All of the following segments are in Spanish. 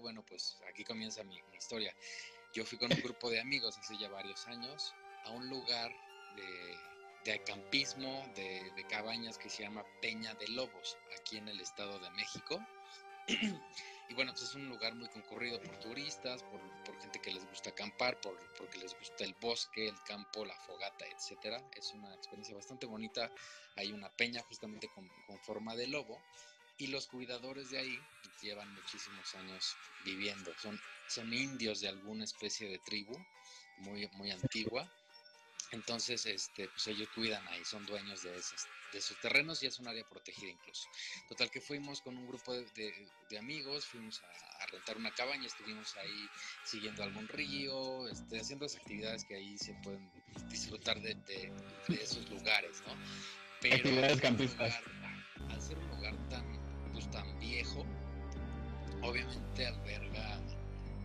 bueno, pues aquí comienza mi, historia. Yo fui con un grupo de amigos hace ya varios años a un lugar de, de acampismo, de, cabañas que se llama Peña de Lobos, aquí en el Estado de México. y bueno, pues es un lugar muy concurrido por turistas, por, gente que les gusta acampar, por, porque les gusta el bosque, el campo, la fogata, etcétera. Es una experiencia bastante bonita. Hay una peña justamente con forma de lobo y los cuidadores de ahí llevan muchísimos años viviendo. Son, son indios de alguna especie de tribu muy, muy antigua entonces, este, pues ellos cuidan ahí, son dueños de, esos, de sus terrenos y es un área protegida incluso. Total que fuimos con un grupo de, amigos, fuimos a, rentar una cabaña, estuvimos ahí siguiendo algún río, este, haciendo las actividades que ahí se pueden disfrutar de, esos lugares, ¿no? Pero actividades campistas. al ser un lugar tan, pues, tan viejo, obviamente alberga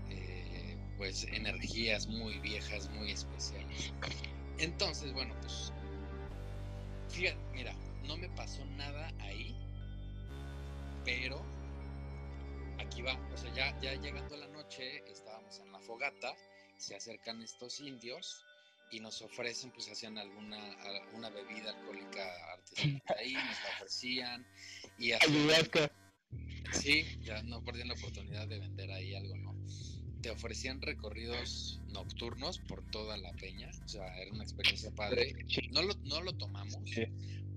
eh, pues energías muy viejas, muy especiales. Entonces, bueno, pues, fíjate, mira, no me pasó nada ahí, pero aquí va, o sea, ya, ya llegando a la noche, estábamos en la fogata, se acercan estos indios y nos ofrecen, pues hacían alguna una bebida alcohólica artesanal ahí, nos la ofrecían y Sí, ya no perdían la oportunidad de vender ahí algo, ¿no? te ofrecían recorridos nocturnos por toda la peña, o sea, era una experiencia padre. No lo, no lo tomamos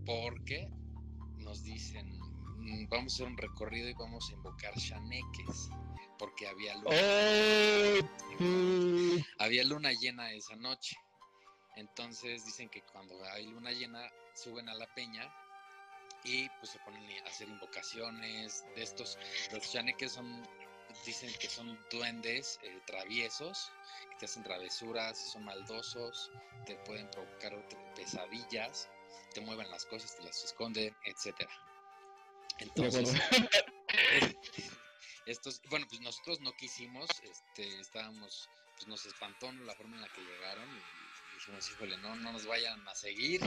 porque nos dicen, mm, vamos a hacer un recorrido y vamos a invocar chaneques, porque había luna, había luna llena esa noche. Entonces dicen que cuando hay luna llena suben a la peña y pues se ponen a hacer invocaciones de estos. Los chaneques son dicen que son duendes eh, traviesos, que te hacen travesuras, son maldosos, te pueden provocar pesadillas, te mueven las cosas, te las esconden, etcétera. Entonces, estos, bueno, pues nosotros no quisimos, este, estábamos, pues nos espantó la forma en la que llegaron y dijimos, híjole, no, no nos vayan a seguir,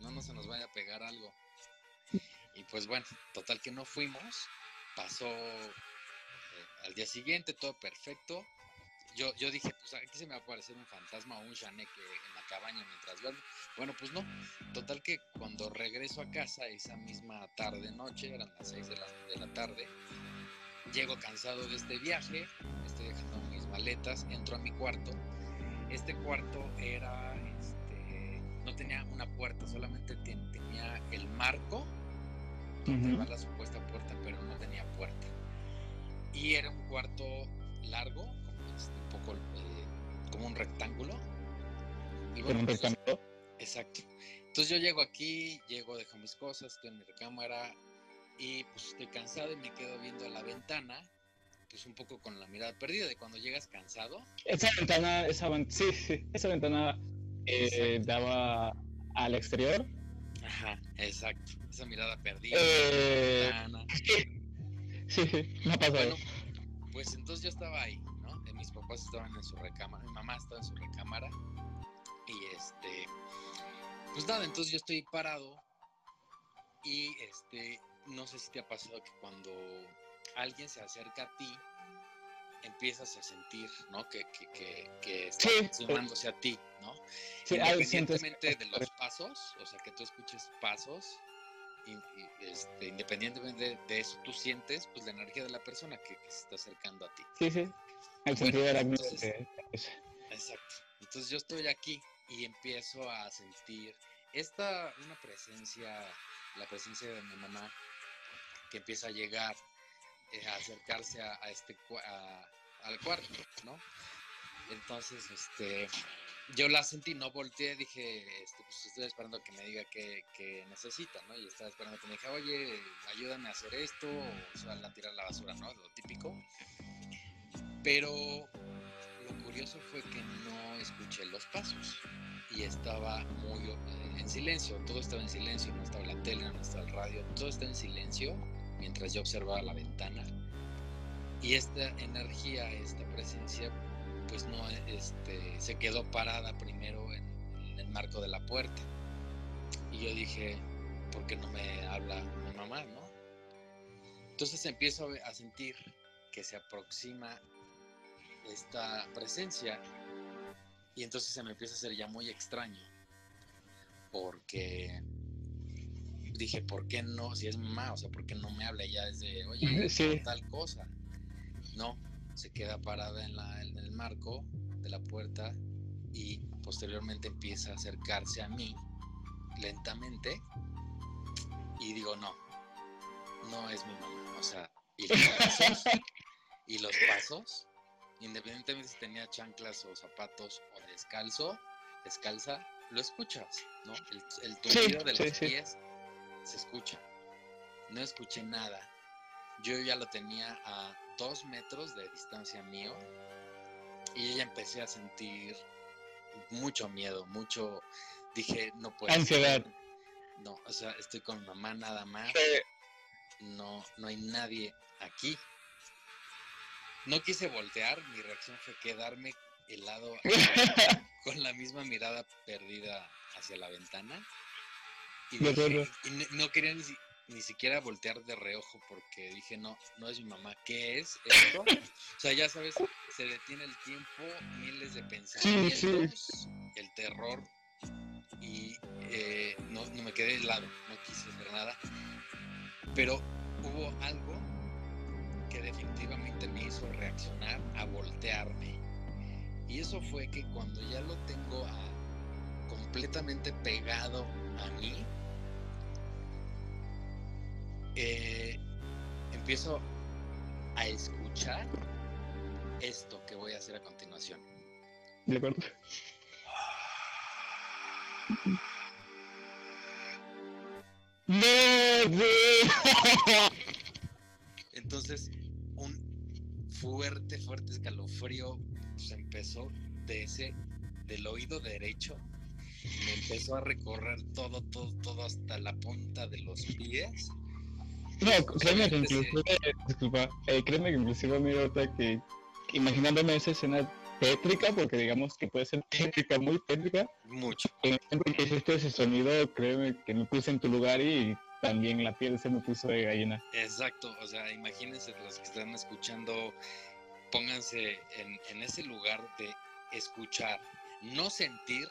no, no se nos vaya a pegar algo. Y pues bueno, total que no fuimos, pasó eh, al día siguiente, todo perfecto. Yo, yo dije, pues aquí se me va a aparecer un fantasma o un chaneque en la cabaña mientras duermo. Bueno, pues no. Total que cuando regreso a casa esa misma tarde, noche, eran las 6 de la, de la tarde, llego cansado de este viaje, estoy dejando mis maletas, entro a mi cuarto. Este cuarto era, va la supuesta puerta, pero no tenía puerta y era un cuarto largo, como este, un poco eh, como un rectángulo. Y bueno, un pues, rectángulo? Exacto. Entonces yo llego aquí, llego, dejo mis cosas, estoy en mi recámara y pues estoy cansado y me quedo viendo a la ventana, pues un poco con la mirada perdida de cuando llegas cansado. Esa ventana, esa, sí, esa ventana eh, daba al exterior. Ajá, exacto. Esa mirada perdida. Eh... Sí, no pasa bueno, Pues entonces yo estaba ahí, ¿no? Eh, mis papás estaban en su recámara, mi mamá estaba en su recámara y este, pues nada, entonces yo estoy parado y este, no sé si te ha pasado que cuando alguien se acerca a ti, empiezas a sentir, ¿no? Que, que, que, que está sumándose a ti, ¿no? Sí, Independientemente de los pasos, o sea, que tú escuches pasos, este, independientemente de, eso, tú sientes pues la energía de la persona que, se está acercando a ti. Sí, sí. El sentido de la Exacto. Entonces yo estoy aquí y empiezo a sentir esta, una presencia, la presencia de mi mamá, que empieza a llegar, eh, a acercarse a, este, al cuarto, ¿no? Entonces, este, yo la sentí, no volteé, dije, este, pues estoy esperando que me diga qué, necesita, ¿no? Y estaba esperando que me dijera, oye, ayúdame a hacer esto, o sea, a tirar la basura, ¿no? Lo típico. Pero lo curioso fue que no escuché los pasos y estaba muy eh, en silencio, todo estaba en silencio, no estaba la tele, no estaba el radio, todo estaba en silencio mientras yo observaba la ventana. Y esta energía, esta presencia pues no, este, se quedó parada primero en, el marco de la puerta. Y yo dije, ¿por qué no me habla mi mamá, no? Entonces empiezo a sentir que se aproxima esta presencia y entonces se me empieza a hacer ya muy extraño porque dije, ¿por qué no? Si es mamá, o sea, ¿por qué no me habla ya desde, oye, tal cosa? No, se queda parada en, la, en el marco de la puerta y posteriormente empieza a acercarse a mí lentamente y digo, no, no es mi mamá, o sea, y los pasos, y los pasos independientemente si tenía chanclas o zapatos o descalzo, descalza, lo escuchas, ¿no? El, el de los pies se escucha. No escuché nada. Yo ya lo tenía a dos metros de distancia mío y ya empecé a sentir mucho miedo, mucho. Dije, no puedo. Ansiedad. No, o sea, estoy con mamá nada más. No, no hay nadie aquí. No quise voltear, mi reacción fue quedarme helado con la misma mirada perdida hacia la ventana. Y, no quería ni, siquiera voltear de reojo porque dije, no, no es mi mamá, ¿qué es esto? o sea, ya sabes, se detiene el tiempo, miles de pensamientos, el terror y eh, no, no me quedé helado, no quise ver nada. Pero hubo algo que definitivamente me hizo reaccionar a voltearme. Y eso fue que cuando ya lo tengo completamente pegado a mí, eh, empiezo a escuchar esto que voy a hacer a continuación. De acuerdo. Entonces, fuerte, fuerte escalofrío pues empezó de ese, del oído derecho, me empezó a recorrer todo, todo, todo hasta la punta de los pies. No, créeme que inclusive, disculpa, eh, créeme que inclusive ahorita que imaginándome esa escena tétrica, porque digamos que puede ser tétrica, muy tétrica. Mucho. En el que hiciste ese sonido, créeme que me puse en tu lugar y también la piel se me puso de gallina. Exacto, o sea, imagínense los que están escuchando, pónganse en, ese lugar de escuchar, no sentir,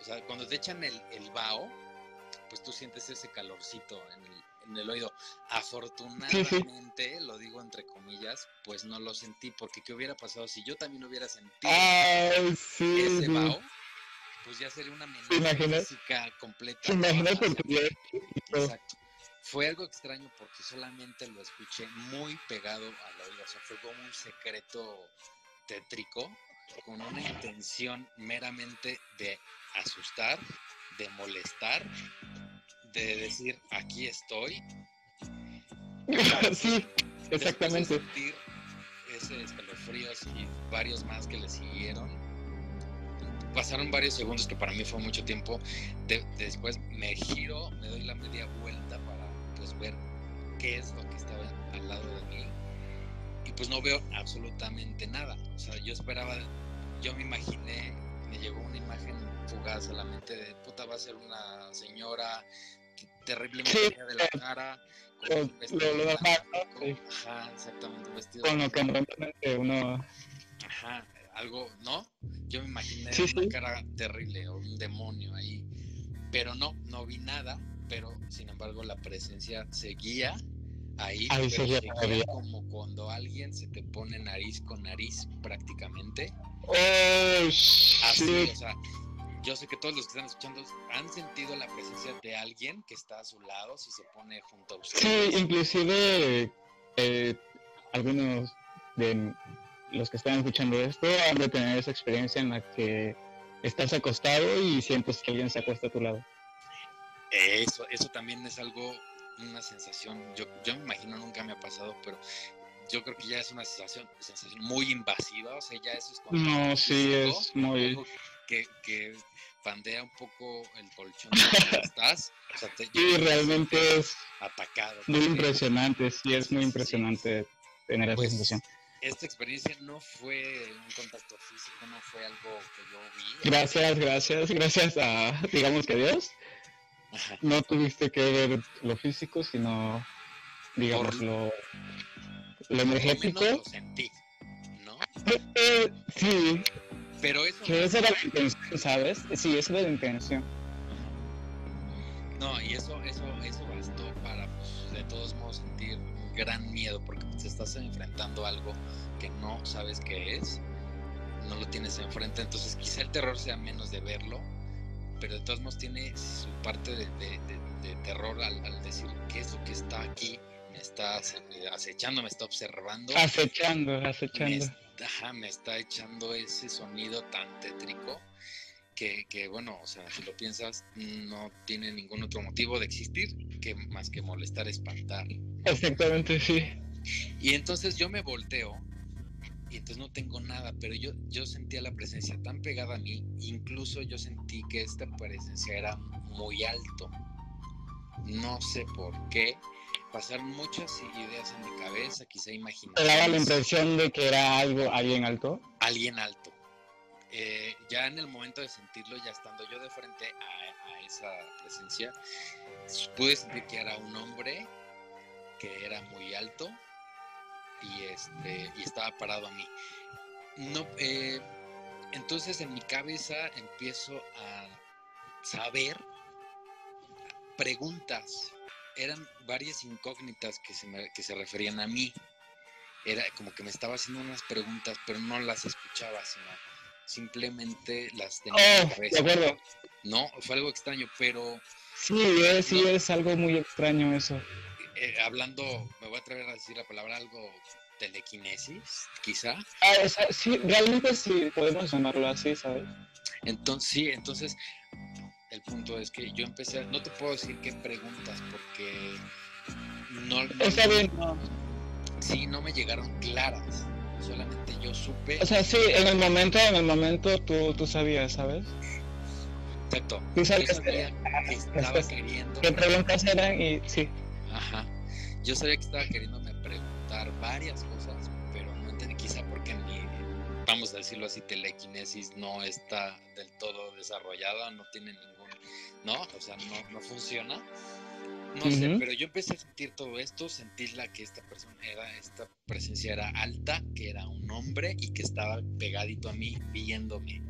o sea, cuando te echan el, el vaho, pues tú sientes ese calorcito en el, en el oído. Afortunadamente, lo digo entre comillas, pues no lo sentí, porque ¿qué hubiera pasado si yo también hubiera sentido ese vaho? Pues ya sería una amenaza física completa. Imaginas Exacto fue algo extraño porque solamente lo escuché muy pegado al oído, o sea, fue como un secreto tétrico con una intención meramente de asustar, de molestar, de decir aquí estoy. sí, exactamente. De sentir ese escalofríos y varios más que le siguieron. Pasaron varios segundos que para mí fue mucho tiempo. después me giro, me doy la media vuelta para ver qué es lo que estaba al lado de mí y pues no veo absolutamente nada. O sea, yo esperaba, yo me imaginé, fugaz a la mente de puta va a ser una señora terriblemente de la cara. Con vestido lo, Ajá, exactamente, un vestido. Con lo que uno. Ajá, algo, ¿no? Yo me imaginé una cara terrible o un demonio ahí. Pero no, no vi nada pero sin embargo la presencia seguía ahí, ahí seguía, como cuando alguien se te pone nariz con nariz prácticamente. Oh, Así, o sea, yo sé que todos los que están escuchando han sentido la presencia de alguien que está a su lado si se pone junto a ustedes. Sí, inclusive eh, algunos de los que están escuchando esto han de tener esa experiencia en la que estás acostado y sientes que alguien se acuesta a tu lado. Eso, eso también es algo, una sensación, yo, yo me imagino nunca me ha pasado, pero yo creo que ya es una sensación, sensación muy invasiva, o sea, ya eso es. No, sí, es muy... Que, que pandea un poco el colchón donde estás. O sea, te, sí, realmente es atacado. Muy impresionante, sí, es muy impresionante tener esa pues, sensación. Esta experiencia no fue un contacto físico, no fue algo que yo vi. Gracias, gracias, gracias a, digamos que Dios no tuviste que ver lo físico, sino, digamos, lo, lo energético. Lo sentí, ¿no? Eh, sí. Pero eso. Que esa era la intención, ¿sabes? Sí, esa era la intención. No, y eso, eso, eso bastó para, pues, de todos modos, sentir gran miedo, porque te estás enfrentando a algo que no sabes qué es, no lo tienes enfrente, entonces quizá el terror sea menos de verlo, pero de todos modos tiene su parte de, terror al, decir qué es lo que está aquí, me está acechando, me está observando. Acechando, acechando. Me, está echando ese sonido tan tétrico. Que, que, bueno, o sea, si lo piensas, no tiene ningún otro motivo de existir que más que molestar, espantar. Exactamente, sí. Y entonces yo me volteo y entonces no tengo nada, pero yo, yo sentía la presencia tan pegada a mí, incluso yo sentí que esta presencia era muy alto. No sé por qué. Pasaron muchas ideas en mi cabeza, quizá imaginar. ¿Te daba la impresión de que era algo, alguien alto? Alguien alto. Eh, ya en el momento de sentirlo, ya estando yo de frente a, a esa presencia, pude sentir que era un hombre que era muy alto y este y estaba parado a mí. No, eh, entonces en mi cabeza empiezo a saber preguntas. Eran varias incógnitas que se, que se referían a mí. Era como que me estaba haciendo unas preguntas, pero no las escuchaba, sino simplemente las tenía oh, cabeza. No, fue algo extraño, pero... Sí, es, sí, es algo muy extraño eso. Eh, hablando, me voy a atrever a decir la palabra algo telequinesis, quizá. Ah, sí, realmente sí, podemos llamarlo así, ¿sabes? Entonces, sí, entonces el punto es que yo empecé, no te puedo decir qué preguntas porque no, Está bien, Sí, no me llegaron claras, solamente yo supe. O sea, sí, en el momento, en el momento tú, tú sabías, ¿sabes? Exacto. Tú sabías que, estaba queriendo. ¿Qué preguntas eran? Y sí. Ajá. Yo sabía que estaba queriéndome preguntar varias cosas, pero no entendí quizá porque mi, vamos a decirlo así, telequinesis no está del todo desarrollada, no tiene ningún, ¿no? O sea, no, no funciona. No sé, pero yo empecé a sentir todo esto, sentir la que esta persona era, esta presencia era alta, que era un hombre y que estaba pegadito a mí, viéndome.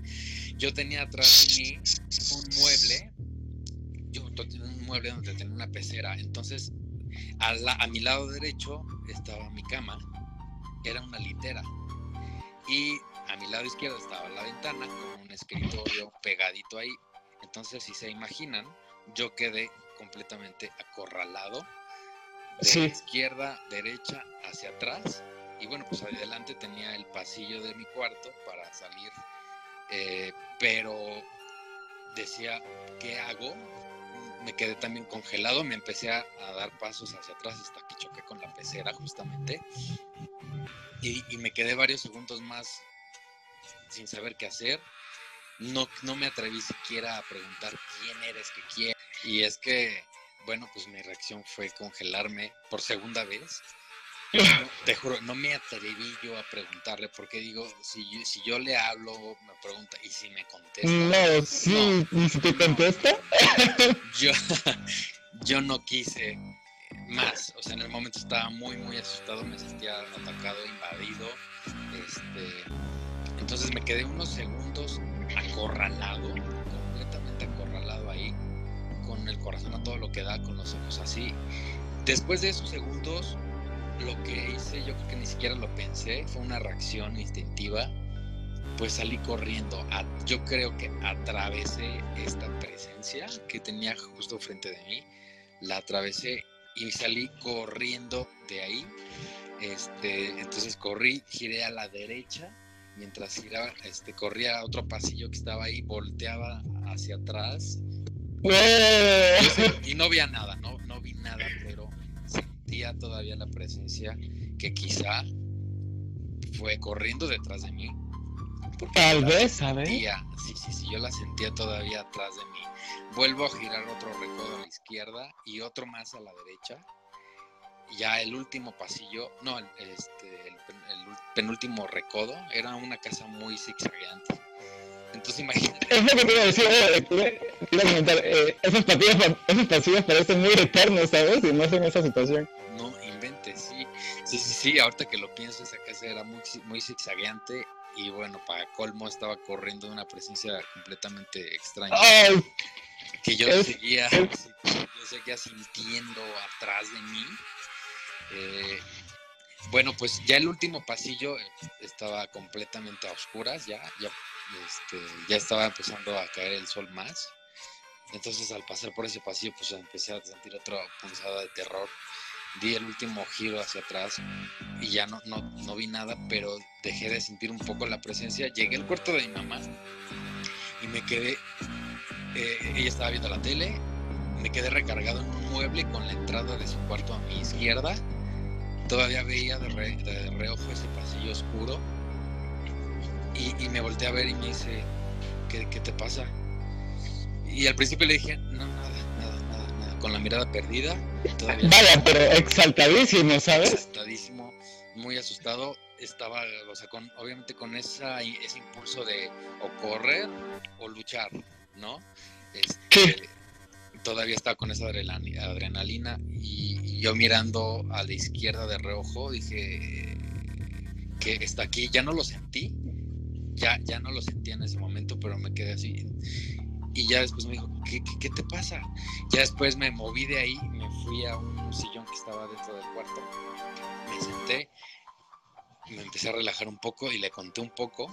Yo tenía atrás de mí un mueble, yo un mueble donde tenía una pecera, entonces a, mi lado derecho estaba mi cama, era una litera. Y a mi lado izquierdo estaba la ventana con un escritorio pegadito ahí. Entonces, si se imaginan, yo quedé completamente acorralado de izquierda, derecha, hacia atrás. Y bueno, pues adelante tenía el pasillo de mi cuarto para salir. Eh, pero decía, ¿qué hago? me quedé también congelado, me empecé a, dar pasos hacia atrás hasta que choqué con la pecera justamente. Y, me quedé varios segundos más sin saber qué hacer. No, no me atreví siquiera a preguntar quién eres, qué quieres. Y es que, bueno, pues mi reacción fue congelarme por segunda vez. te juro, no me atreví yo a preguntarle porque digo, si yo, si yo le hablo, me pregunta, ¿y si me contesta? No, sí, ¿y si te contesta? Yo, yo no quise más, o sea, en el momento estaba muy, muy asustado, me sentía atacado, invadido, este, entonces me quedé unos segundos acorralado, completamente acorralado ahí, con el corazón a todo lo que da, con los ojos así. Después de esos segundos, lo que hice, yo creo que ni siquiera lo pensé, fue una reacción instintiva, pues salí corriendo. yo creo que atravesé esta presencia que tenía justo frente de mí, la atravesé y salí corriendo de ahí. Este, entonces corrí, giré a la derecha, mientras giraba, este, corría a otro pasillo que estaba ahí, volteaba hacia atrás. y no veía nada, no, no vi nada, pero todavía la presencia que quizá fue corriendo detrás de mí. Tal vez, ¿sabes? Sí, sí, sí, yo la sentía todavía atrás de mí. Vuelvo a girar otro recodo a la izquierda y otro más a la derecha. Ya el último pasillo, no, este, el, penúltimo recodo, era una casa muy zigzagueante. Entonces imagínate. Es lo que te iba a decir, eh, te comentar, eh, esos, pasillos, esos pasillos parecen muy eternos, ¿sabes? Y no en esa situación. No, invente, sí. Sí, sí, sí, ahorita que lo pienso, esa casa era muy, muy zigzagueante y bueno, para colmo estaba corriendo una presencia completamente extraña. Que yo seguía, yo seguía sintiendo atrás de mí. Eh, bueno, pues ya el último pasillo estaba completamente a oscuras, ya, ya, este, ya estaba empezando a caer el sol más. Entonces al pasar por ese pasillo, pues empecé a sentir otra punzada de terror. Di el último giro hacia atrás y ya no, no, no vi nada, pero dejé de sentir un poco la presencia. Llegué al cuarto de mi mamá y me quedé, eh, ella estaba viendo la tele, me quedé recargado en un mueble con la entrada de su cuarto a mi izquierda. Todavía veía de, reojo ese pasillo oscuro y, me volteé a ver y me dice, ¿qué, qué te pasa? Y al principio le dije, no, nada, nada, nada, nada, con la mirada perdida. Vaya, pero exaltadísimo, ¿sabes? Exaltadísimo, muy asustado. Estaba, o sea, con, obviamente con esa, ese impulso de o correr o luchar, ¿no? Este, todavía estaba con esa adrenalina y, yo mirando a la izquierda de reojo dije que está aquí, ya no lo sentí, ya, ya no lo sentí en ese momento, pero me quedé así y ya después me dijo, ¿qué, te pasa? Ya después me moví de ahí, me fui a un sillón que estaba dentro del cuarto, me senté, me empecé a relajar un poco y le conté un poco.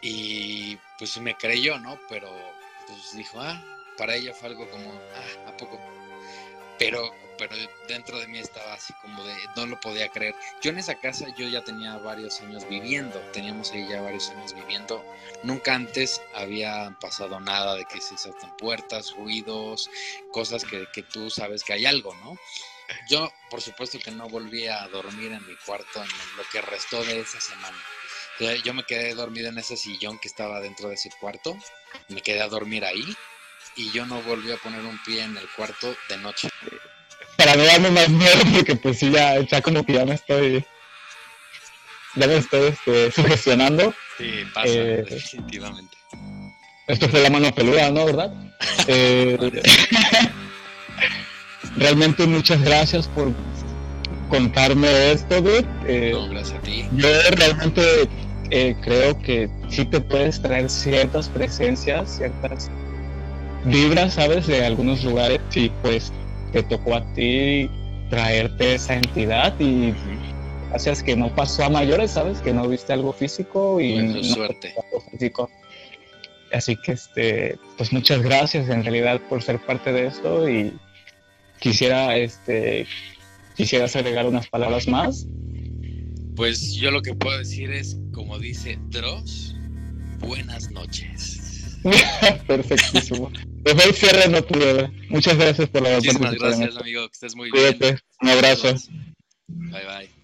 Y pues me creyó, ¿no? Pero pues dijo, ah, para ella fue algo como, ah, ¿a poco? Pero pero dentro de mí estaba así como de, no lo podía creer. Yo en esa casa yo ya tenía varios años viviendo, teníamos ahí ya varios años viviendo. Nunca antes había pasado nada de que se saltan puertas, ruidos, cosas que, que tú sabes que hay algo, ¿no? Yo, por supuesto que no volví a dormir en mi cuarto en lo que restó de esa semana. Yo me quedé dormido en ese sillón que estaba dentro de ese cuarto, me quedé a dormir ahí y yo no volví a poner un pie en el cuarto de noche para no darme más miedo, porque pues sí, ya, ya como que ya me estoy, ya me estoy este, sugestionando. Sí, pasa, eh, definitivamente. Esto fue la mano peluda, ¿no? ¿Verdad? eh, realmente muchas gracias por contarme esto, dude. Eh, no, gracias a ti. Yo realmente eh, creo que sí te puedes traer ciertas presencias, ciertas vibras, ¿sabes? De algunos lugares y pues te tocó a ti traerte esa entidad y gracias que no pasó a mayores, ¿sabes? Que no viste algo físico y no suerte. Algo físico. Así que este, pues muchas gracias en realidad por ser parte de esto y quisiera este quisieras agregar unas palabras más. Pues yo lo que puedo decir es, como dice Dross, buenas noches. Perfectísimo. Mejor cierre no pude. Muchas gracias por la Muchísimas gracias, amigo. Que estés muy bien. Un abrazo. Bye, bye.